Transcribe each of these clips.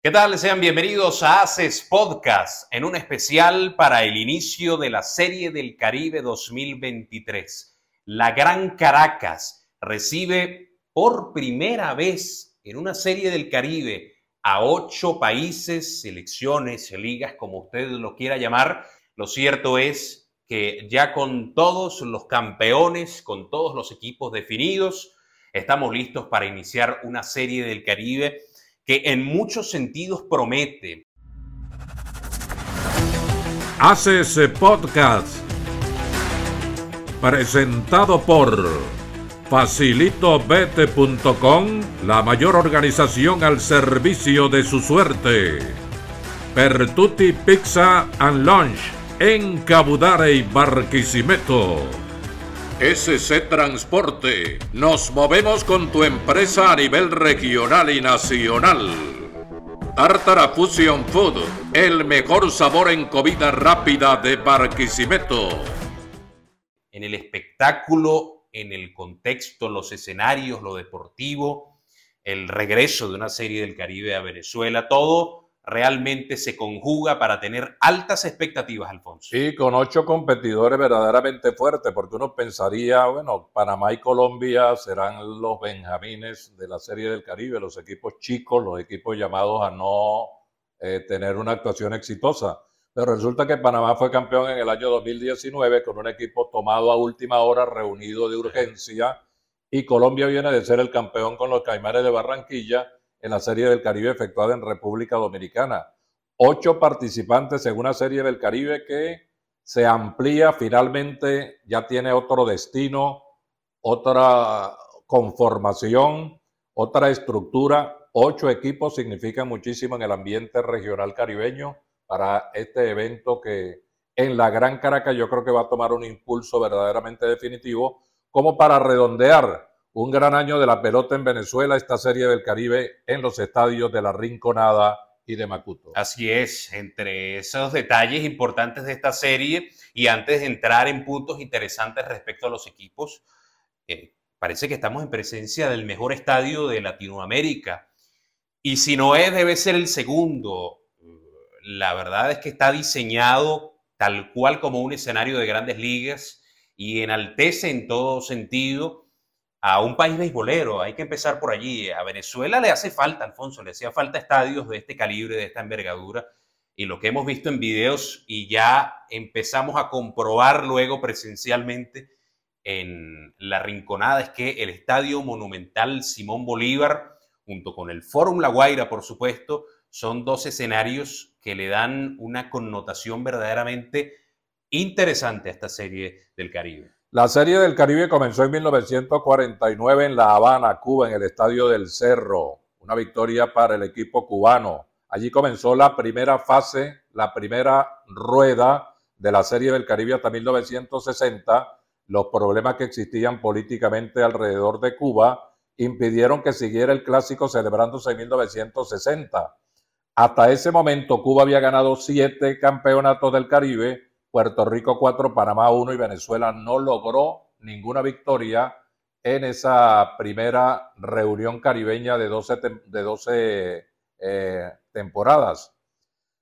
¿Qué tal? Sean bienvenidos a ACES Podcast en un especial para el inicio de la Serie del Caribe 2023. La Gran Caracas recibe por primera vez en una Serie del Caribe a ocho países, selecciones, ligas, como usted lo quiera llamar. Lo cierto es que ya con todos los campeones, con todos los equipos definidos, estamos listos para iniciar una Serie del Caribe que en muchos sentidos promete. Hace podcast presentado por facilitobete.com, la mayor organización al servicio de su suerte. Pertuti Pizza and Lunch en Cabudare y Barquisimeto. SC Transporte. Nos movemos con tu empresa a nivel regional y nacional. Tartara Fusion Food, el mejor sabor en comida rápida de Barquisimeto. En el espectáculo, en el contexto, los escenarios, lo deportivo, el regreso de una serie del Caribe a Venezuela, todo realmente se conjuga para tener altas expectativas, Alfonso. Sí, con ocho competidores verdaderamente fuertes, porque uno pensaría, bueno, Panamá y Colombia serán los benjamines de la Serie del Caribe, los equipos chicos, los equipos llamados a no eh, tener una actuación exitosa. Pero resulta que Panamá fue campeón en el año 2019 con un equipo tomado a última hora, reunido de urgencia, y Colombia viene de ser el campeón con los Caimares de Barranquilla en la Serie del Caribe efectuada en República Dominicana. Ocho participantes en una Serie del Caribe que se amplía finalmente, ya tiene otro destino, otra conformación, otra estructura. Ocho equipos significan muchísimo en el ambiente regional caribeño para este evento que en la Gran Caracas yo creo que va a tomar un impulso verdaderamente definitivo como para redondear un gran año de la pelota en Venezuela, esta serie del Caribe en los estadios de la Rinconada y de Macuto. Así es, entre esos detalles importantes de esta serie y antes de entrar en puntos interesantes respecto a los equipos, eh, parece que estamos en presencia del mejor estadio de Latinoamérica. Y si no es, debe ser el segundo. La verdad es que está diseñado tal cual como un escenario de grandes ligas y enaltece en todo sentido a un país beisbolero. Hay que empezar por allí. A Venezuela le hace falta, Alfonso, le hacía falta estadios de este calibre, de esta envergadura. Y lo que hemos visto en videos y ya empezamos a comprobar luego presencialmente en la Rinconada es que el Estadio Monumental Simón Bolívar, junto con el Fórum La Guaira, por supuesto, son dos escenarios que le dan una connotación verdaderamente interesante a esta serie del Caribe. La Serie del Caribe comenzó en 1949 en La Habana, Cuba, en el Estadio del Cerro. Una victoria para el equipo cubano. Allí comenzó la primera fase, la primera rueda de la Serie del Caribe hasta 1960. Los problemas que existían políticamente alrededor de Cuba impidieron que siguiera el clásico celebrándose en 1960. Hasta ese momento Cuba había ganado siete campeonatos del Caribe Puerto Rico 4, Panamá 1 y Venezuela no logró ninguna victoria en esa primera reunión caribeña de 12, de eh, temporadas.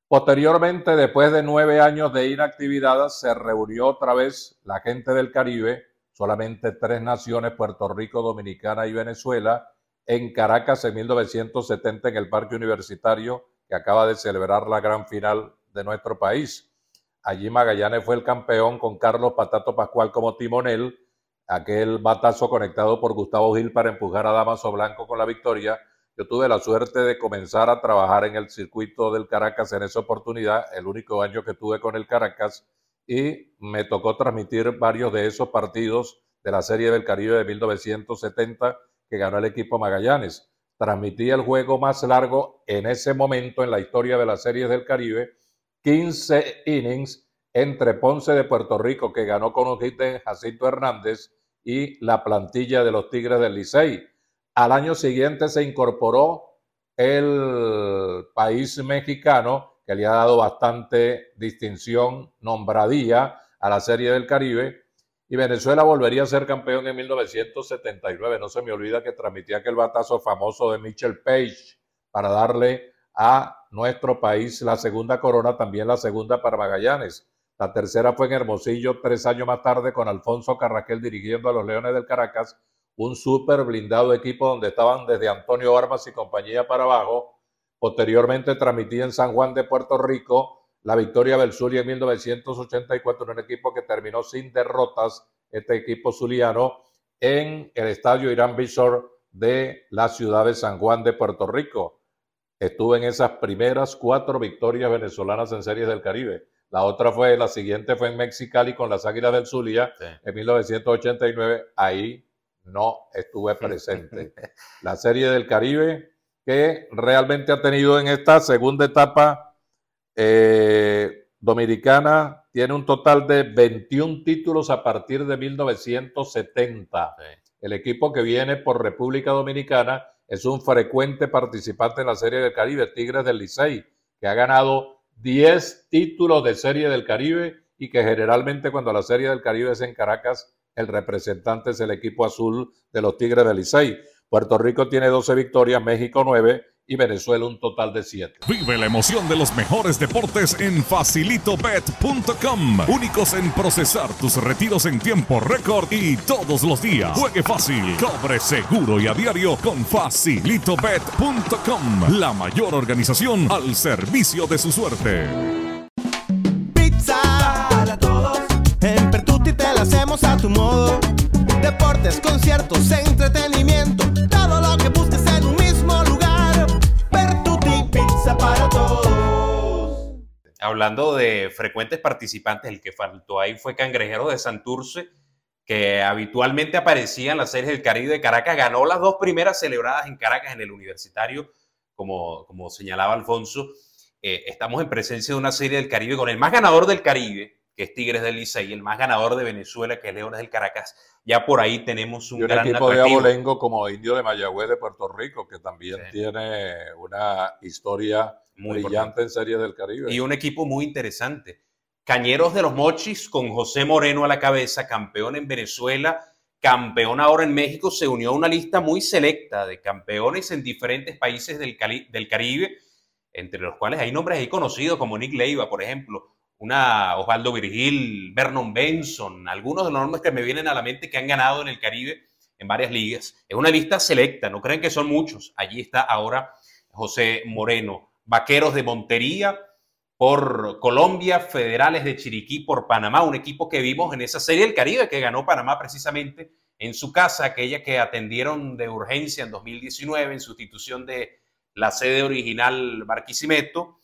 Posteriormente, después de nueve años de inactividad, se reunió otra vez la gente del Caribe, solamente tres naciones, Puerto Rico, Dominicana y Venezuela, en Caracas en 1970 en el Parque Universitario, que acaba de celebrar la gran final de nuestro país. Allí Magallanes fue el campeón con Carlos Patato Pascual como timonel. Aquel batazo conectado por Gustavo Gil para empujar a Damaso Blanco con la victoria. Yo tuve la suerte de comenzar a trabajar en el circuito del Caracas en esa oportunidad, el único año que tuve con el Caracas, y me tocó transmitir varios de esos partidos de la Serie del Caribe de 1970 que ganó el equipo Magallanes. Transmití el juego más largo en ese momento en la historia de las Series del Caribe 15 innings entre Ponce de Puerto Rico, que ganó con un hit de Jacinto Hernández, y la plantilla de los Tigres del Licey. Al año siguiente se incorporó el país mexicano, que le ha dado bastante distinción, nombradía a la Serie del Caribe, y Venezuela volvería a ser campeón en 1979. No se me olvida que transmitía aquel batazo famoso de Mitchell Page para darle a nuestro país la segunda corona, también la segunda para Magallanes. La tercera fue en Hermosillo tres años más tarde con Alfonso Carraquel dirigiendo a los Leones del Caracas, un súper blindado equipo donde estaban desde Antonio Armas y compañía para abajo. Posteriormente transmitía en San Juan de Puerto Rico la victoria del Zulia en 1984 en un equipo que terminó sin derrotas, este equipo zuliano, en el estadio Irán Bishop de la ciudad de San Juan de Puerto Rico. Estuve en esas primeras cuatro victorias venezolanas en Series del Caribe. La otra fue, la siguiente fue en Mexicali con las Águilas del Zulia en 1989. Ahí no estuve presente. la Serie del Caribe que realmente ha tenido en esta segunda etapa eh, dominicana, tiene un total de 21 títulos a partir de 1970. El equipo que viene por República Dominicana es un frecuente participante en la Serie del Caribe, Tigres del Licey, que ha ganado 10 títulos de Serie del Caribe y que generalmente cuando la Serie del Caribe es en Caracas, el representante es el equipo azul de los Tigres del Licey. Puerto Rico tiene 12 victorias, México 9 y Venezuela un total de 7. Vive la emoción de los mejores deportes en facilitobet.com. Únicos en procesar tus retiros en tiempo récord y todos los días. Juegue fácil, cobre seguro y a diario con facilitobet.com. La mayor organización al servicio de su suerte. Pizza para todos. En Pertuti te la hacemos a tu modo. Deportes, conciertos, entretenimiento. Hablando de frecuentes participantes, el que faltó ahí fue Cangrejero de Santurce, que habitualmente aparecía en las series del Caribe de Caracas. Ganó las dos primeras celebradas en Caracas en el Universitario, como, como señalaba Alfonso. Eh, estamos en presencia de una serie del Caribe con el más ganador del Caribe, que es Tigres del Licey, y el más ganador de Venezuela, que es Leones del Caracas. Ya por ahí tenemos un Y un gran equipo de abolengo como Indio de Mayagüez de Puerto Rico, que también Sí. tiene una historia Muy brillante en Serie del Caribe. y un equipo muy interesante. Cañeros de los Mochis con José Moreno a la cabeza, campeón en Venezuela, campeón ahora en México, se unió a una lista muy selecta de campeones en diferentes países del, Cali- del Caribe, entre los cuales hay nombres ahí conocidos como Nick Leiva, por ejemplo, una Osvaldo Virgil, Vernon Benson, algunos de los nombres que me vienen a la mente que han ganado en el Caribe en varias ligas. Es una lista selecta, no creen que son muchos. Allí está ahora José Moreno. Vaqueros de Montería por Colombia, Federales de Chiriquí por Panamá, un equipo que vimos en esa serie del Caribe que ganó Panamá precisamente en su casa, aquella que atendieron de urgencia en 2019 en sustitución de la sede original Barquisimeto.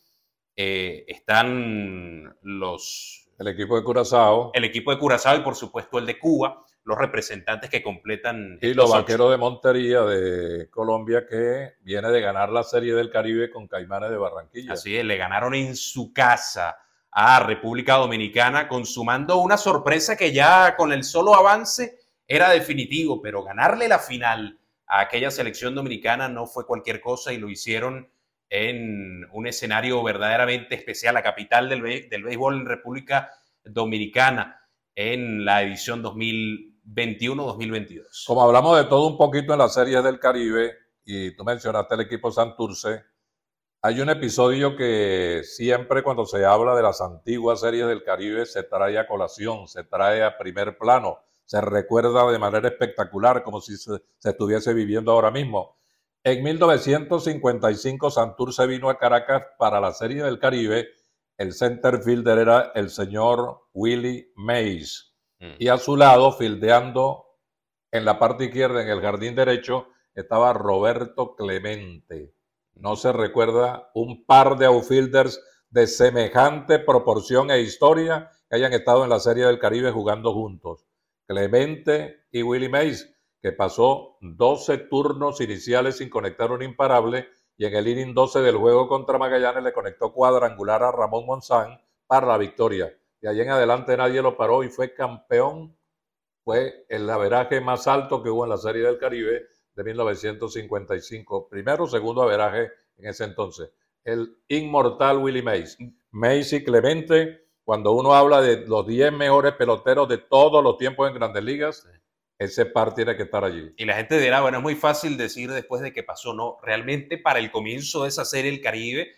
Eh, están los, El equipo de Curazao el equipo de Curazao y por supuesto el de Cuba, los representantes que completan y los ocho. vaqueros de Montería de Colombia, que viene de ganar la Serie del Caribe con Caimanes de Barranquilla. Así es, le ganaron en su casa a República Dominicana, consumando una sorpresa que ya con el solo avance era definitivo, pero ganarle la final a aquella selección dominicana no fue cualquier cosa y lo hicieron en un escenario verdaderamente especial, la capital del, del béisbol en República Dominicana en la edición 2021-2022. Como hablamos de todo un poquito en las series del Caribe, y tú mencionaste el equipo Santurce, hay un episodio que siempre cuando se habla de las antiguas series del Caribe se trae a colación, se trae a primer plano, se recuerda de manera espectacular, como si se, se estuviese viviendo ahora mismo. En 1955 Santurce vino a Caracas para la serie del Caribe. El center fielder era el señor Willie Mays. Y a su lado, fildeando en la parte izquierda, en el jardín derecho, estaba Roberto Clemente. No se recuerda un par de outfielders de semejante proporción e historia que hayan estado en la Serie del Caribe jugando juntos. Clemente y Willie Mays, que pasó 12 turnos iniciales sin conectar un imparable y en el inning 12 del juego contra Magallanes le conectó cuadrangular a Ramón Monzán para la victoria. De ahí en adelante nadie lo paró y fue campeón. Fue el averaje más alto que hubo en la Serie del Caribe de 1955. Primero, segundo averaje en ese entonces. El inmortal Willie Mays. Mays y Clemente, cuando uno habla de los 10 mejores peloteros de todos los tiempos en grandes ligas, ese par tiene que estar allí. Y la gente dirá, bueno, es muy fácil decir después de que pasó. No, realmente para el comienzo de esa serie El Caribe,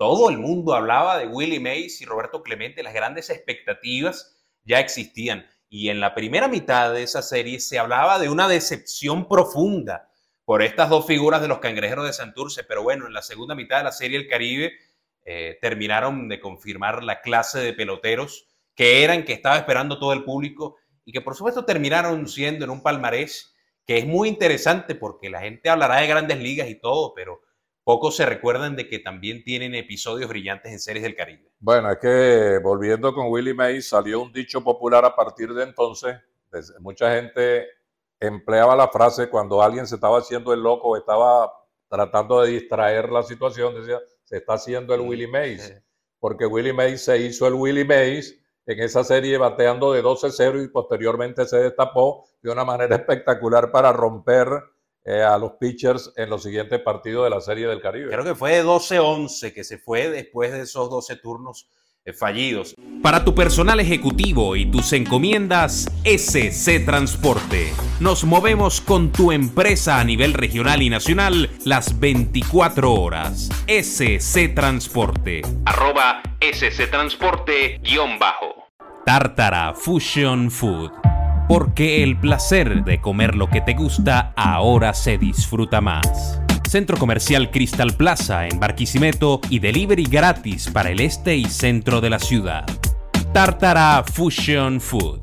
todo el mundo hablaba de Willie Mays y Roberto Clemente, las grandes expectativas ya existían. Y en la primera mitad de esa serie se hablaba de una decepción profunda por estas dos figuras de los cangrejeros de Santurce, pero bueno, en la segunda mitad de la serie El Caribe eh, terminaron de confirmar la clase de peloteros que eran, que estaba esperando todo el público y que por supuesto terminaron siendo en un palmarés que es muy interesante porque la gente hablará de grandes ligas y todo, pero pocos se recuerdan de que también tienen episodios brillantes en series del Caribe. Bueno, es que volviendo con Willie Mays, salió un dicho popular a partir de entonces. Mucha gente empleaba la frase cuando alguien se estaba haciendo el loco estaba tratando de distraer la situación, decía, se está haciendo el Willie Mays, porque Willie Mays se hizo el Willie Mays en esa serie bateando de 12-0 y posteriormente se destapó de una manera espectacular para romper eh, a los pitchers en los siguientes partidos de la Serie del Caribe. Creo que fue de 12-11 que se fue después de esos 12 turnos eh, fallidos. Para tu personal ejecutivo y tus encomiendas, SC Transporte. Nos movemos con tu empresa a nivel regional y nacional las 24 horas. SC Transporte. Arroba SC Transporte guion bajo. Tartara Fusion Food. Porque el placer de comer lo que te gusta ahora se disfruta más. Centro Comercial Crystal Plaza en Barquisimeto y delivery gratis para el este y centro de la ciudad. Tartara Fusion Food.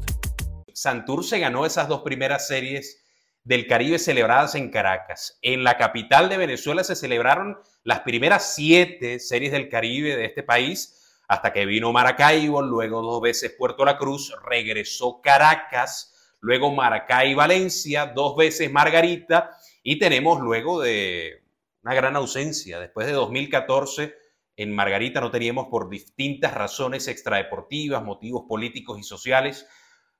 Santurce ganó esas dos primeras series del Caribe celebradas en Caracas. En la capital de Venezuela se celebraron las primeras siete series del Caribe de este país hasta que vino Maracaibo, luego dos veces Puerto La Cruz, regresó Caracas, luego Maracay Valencia, dos veces Margarita y tenemos luego de una gran ausencia, después de 2014 en Margarita no teníamos por distintas razones extradeportivas, motivos políticos y sociales,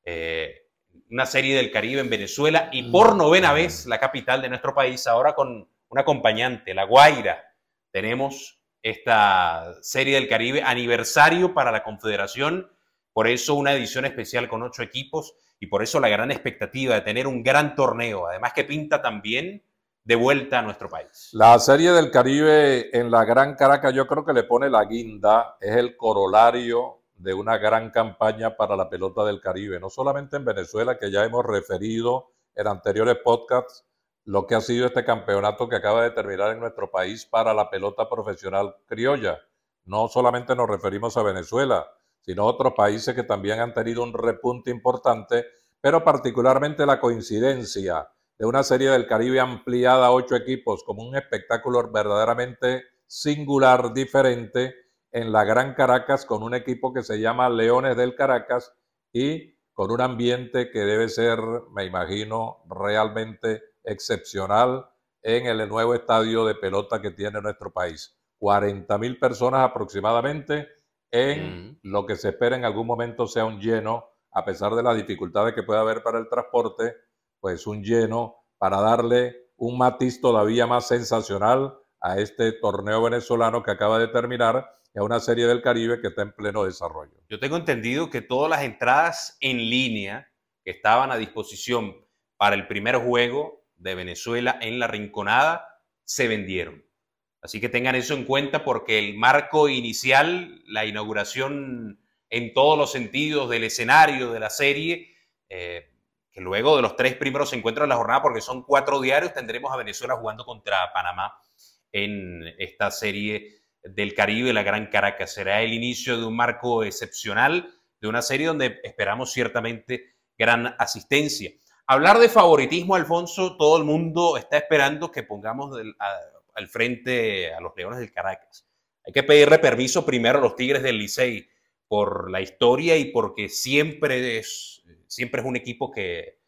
eh, una serie del Caribe en Venezuela y por novena vez la capital de nuestro país, ahora con un acompañante, La Guaira. Tenemos esta Serie del Caribe, aniversario para la Confederación, por eso una edición especial con ocho equipos y por eso la gran expectativa de tener un gran torneo, además que pinta también de vuelta a nuestro país. La Serie del Caribe en la Gran Caracas yo creo que le pone la guinda, es el corolario de una gran campaña para la pelota del Caribe, no solamente en Venezuela, que ya hemos referido en anteriores podcasts, lo que ha sido este campeonato que acaba de terminar en nuestro país para la pelota profesional criolla. No solamente nos referimos a Venezuela, sino otros países que también han tenido un repunte importante, pero particularmente la coincidencia de una serie del Caribe ampliada a ocho equipos como un espectáculo verdaderamente singular, diferente, en la Gran Caracas con un equipo que se llama Leones del Caracas y con un ambiente que debe ser, me imagino, realmente excepcional en el nuevo estadio de pelota que tiene nuestro país. 40 mil personas aproximadamente en lo que se espera en algún momento sea un lleno, a pesar de las dificultades que pueda haber para el transporte, pues un lleno para darle un matiz todavía más sensacional a este torneo venezolano que acaba de terminar y a una serie del Caribe que está en pleno desarrollo. Yo tengo entendido que todas las entradas en línea que estaban a disposición para el primer juego de Venezuela en la Rinconada se vendieron. Así que tengan eso en cuenta porque el marco inicial, la inauguración en todos los sentidos del escenario de la serie, eh, que luego de los tres primeros encuentros de la jornada, porque son cuatro diarios, tendremos a Venezuela jugando contra Panamá en esta serie del Caribe, la Gran Caracas. Será el inicio de un marco excepcional, de una serie donde esperamos ciertamente gran asistencia. Hablar de favoritismo, Alfonso, todo el mundo está esperando que pongamos al frente a los Leones del Caracas. Hay que pedirle permiso primero a los Tigres del Licey por la historia y porque siempre es, siempre es un equipo que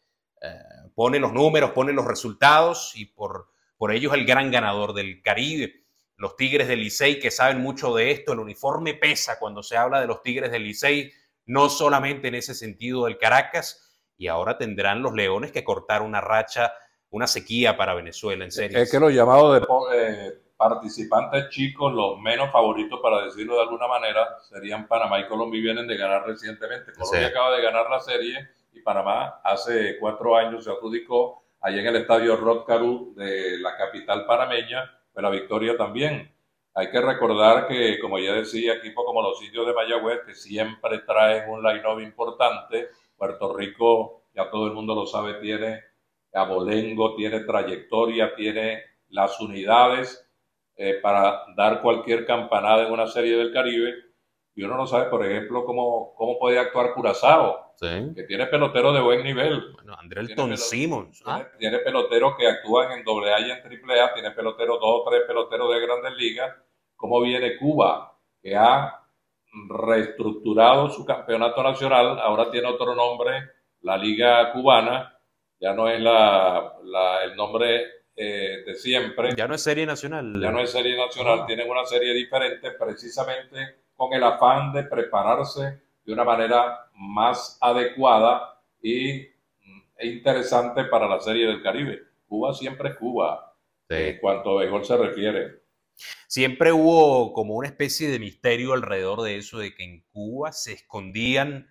eh, pone los números, pone los resultados y por, por es el gran ganador del Caribe. Los Tigres del Licey que saben mucho de esto, el uniforme pesa cuando se habla de los Tigres del Licey, no solamente en ese sentido del Caracas, y ahora tendrán los Leones que cortar una racha, una sequía para Venezuela, en serio. Es que los llamados de eh, participantes chicos, los menos favoritos, para decirlo de alguna manera, serían Panamá y Colombia y vienen de ganar recientemente. Colombia acaba de ganar la serie y Panamá. Hace cuatro años se adjudicó allá en el estadio Rod Caru de la capital panameña, pues la victoria también. Hay que recordar que, como ya decía, equipos como los sitios de Mayagüez, que siempre traen un line-up importante, Puerto Rico, ya todo el mundo lo sabe, tiene abolengo, tiene trayectoria, tiene las unidades eh, para dar cualquier campanada en una serie del Caribe. Y uno no sabe, por ejemplo, cómo, cómo puede actuar Curazao, que tiene peloteros de buen nivel. Bueno, Andrelton Simmons. ¿ah? Tiene, peloteros que actúan en AA y en AAA, tiene peloteros, dos o tres peloteros de grandes ligas. ¿Cómo viene Cuba, que ha reestructurado su campeonato nacional, ahora tiene otro nombre, la Liga Cubana, ya no es la, el nombre eh, de siempre. Ya no es serie nacional. Ya no es serie nacional, ah. tienen una serie diferente precisamente con el afán de prepararse de una manera más adecuada y mm, e interesante para la serie del Caribe. Cuba siempre es Cuba, en cuanto a béisbol se refiere. Siempre hubo como una especie de misterio alrededor de eso, de que en Cuba se escondían,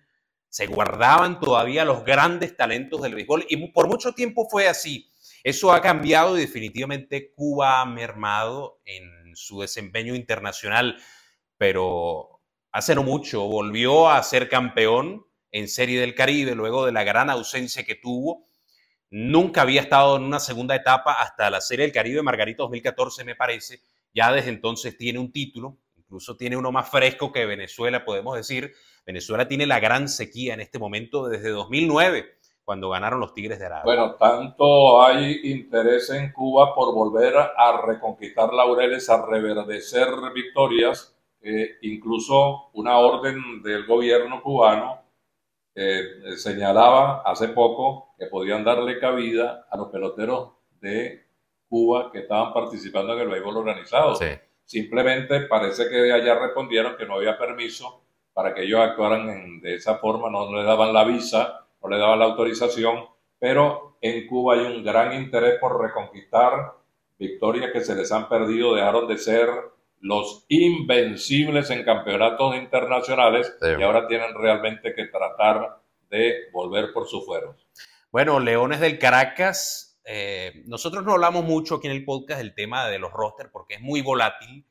se guardaban todavía los grandes talentos del béisbol y por mucho tiempo fue así. Eso ha cambiado y definitivamente Cuba ha mermado en su desempeño internacional, pero hace no mucho volvió a ser campeón en Serie del Caribe luego de la gran ausencia que tuvo. Nunca había estado en una segunda etapa hasta la Serie del Caribe Margarito 2014, me parece. Ya desde entonces tiene un título, incluso tiene uno más fresco que Venezuela, podemos decir. Venezuela tiene la gran sequía en este momento desde 2009 cuando ganaron los Tigres de Arabia. Bueno, tanto hay interés en Cuba por volver a reconquistar laureles, a reverdecer victorias, incluso una orden del gobierno cubano eh, señalaba hace poco que podían darle cabida a los peloteros de Cuba que estaban participando en el béisbol organizado. Simplemente parece que allá respondieron que no había permiso para que ellos actuaran de esa forma, no le daban la visa no le daban la autorización, pero en Cuba hay un gran interés por reconquistar victorias que se les han perdido, dejaron de ser los invencibles en campeonatos internacionales y ahora tienen realmente que tratar de volver por sus fueros. Bueno, Leones del Caracas, eh, nosotros no hablamos mucho aquí en el podcast del tema de los rosters porque es muy volátil.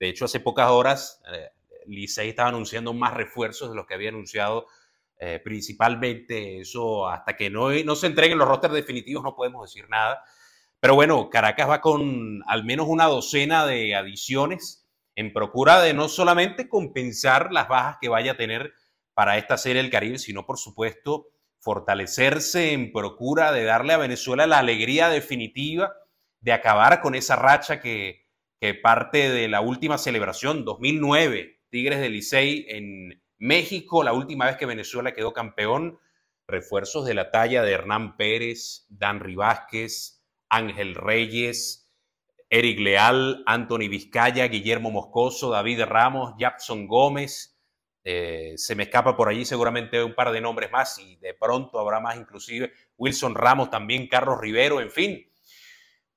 De hecho, hace pocas horas eh, Licey estaba anunciando más refuerzos de los que había anunciado eh, principalmente eso, hasta que no, no se entreguen los rosters definitivos no podemos decir nada. Pero bueno, Caracas va con al menos una docena de adiciones en procura de no solamente compensar las bajas que vaya a tener para esta serie del Caribe, sino por supuesto fortalecerse en procura de darle a Venezuela la alegría definitiva de acabar con esa racha que, que parte de la última celebración, 2009, Tigres de Licey en México, la última vez que Venezuela quedó campeón, refuerzos de la talla de Hernán Pérez, Dan Vázquez, Ángel Reyes, Eric Leal, Anthony Vizcaya, Guillermo Moscoso, David Ramos, Jackson Gómez. Eh, se me escapa por allí seguramente un par de nombres más y de pronto habrá más inclusive. Wilson Ramos también, Carlos Rivero, en fin.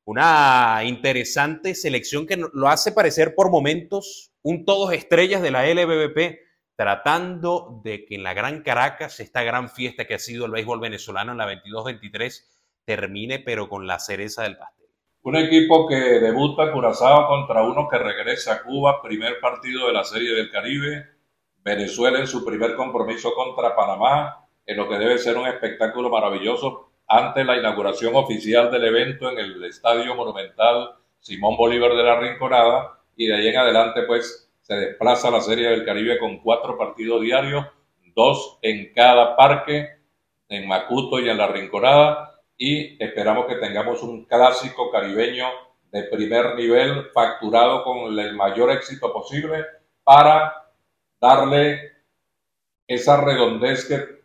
Una interesante selección que lo hace parecer por momentos un todos estrellas de la LBBP tratando de que en la Gran Caracas, esta gran fiesta que ha sido el béisbol venezolano en la 22-23, termine pero con la cereza del pastel. Un equipo que debuta Curazao contra uno que regresa a Cuba, primer partido de la Serie del Caribe, Venezuela en su primer compromiso contra Panamá, en lo que debe ser un espectáculo maravilloso ante la inauguración oficial del evento en el Estadio Monumental Simón Bolívar de la Rinconada y de ahí en adelante pues se desplaza la Serie del Caribe con cuatro partidos diarios, dos en cada parque, en Macuto y en La Rinconada, y esperamos que tengamos un clásico caribeño de primer nivel, facturado con el mayor éxito posible, para darle esa redondez que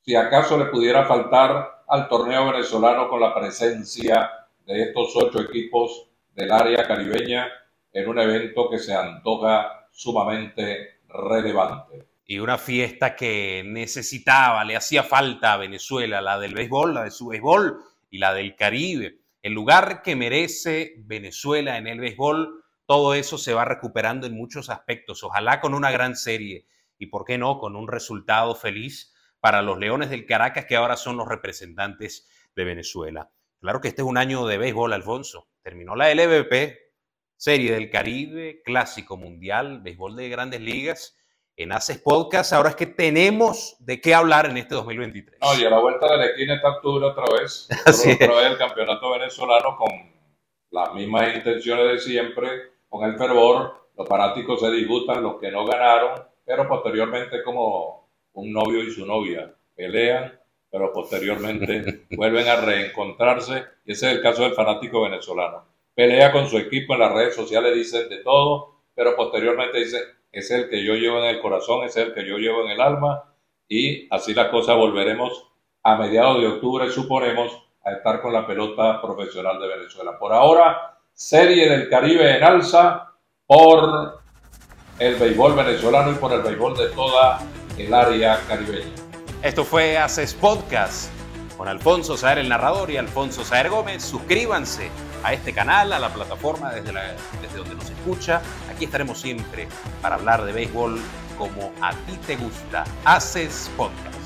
si acaso le pudiera faltar al torneo venezolano con la presencia de estos ocho equipos del área caribeña en un evento que se antoja sumamente relevante. Y una fiesta que necesitaba, le hacía falta a Venezuela, la del béisbol, la de su béisbol y la del Caribe. El lugar que merece Venezuela en el béisbol, todo eso se va recuperando en muchos aspectos. Ojalá con una gran serie y, ¿por qué no?, con un resultado feliz para los Leones del Caracas, que ahora son los representantes de Venezuela. Claro que este es un año de béisbol, Alfonso. Terminó la LVP, Serie del Caribe, Clásico Mundial, béisbol de grandes ligas. En Haces Podcast, ahora es que tenemos de qué hablar en este 2023. No, y a la vuelta de la esquina está octubre otra vez. otra vez el campeonato venezolano con las mismas intenciones de siempre, con el fervor. Los fanáticos se disgustan, los que no ganaron, pero posteriormente como un novio y su novia pelean, pero posteriormente vuelven a reencontrarse. Y ese es el caso del fanático venezolano. Pelea con su equipo en las redes sociales, dicen de todo, pero posteriormente dicen, es el que yo llevo en el corazón, es el que yo llevo en el alma, y así las cosas volveremos a mediados de octubre, suponemos, a estar con la pelota profesional de Venezuela. Por ahora, Serie del Caribe en alza por el béisbol venezolano y por el béisbol de toda el área caribeña. Esto fue Haces Podcast con Alfonso Saer el narrador y Alfonso Saer Gómez. Suscríbanse a este canal, a la plataforma desde, desde donde nos escucha. Aquí estaremos siempre para hablar de béisbol como a ti te gusta. Haces Podcast.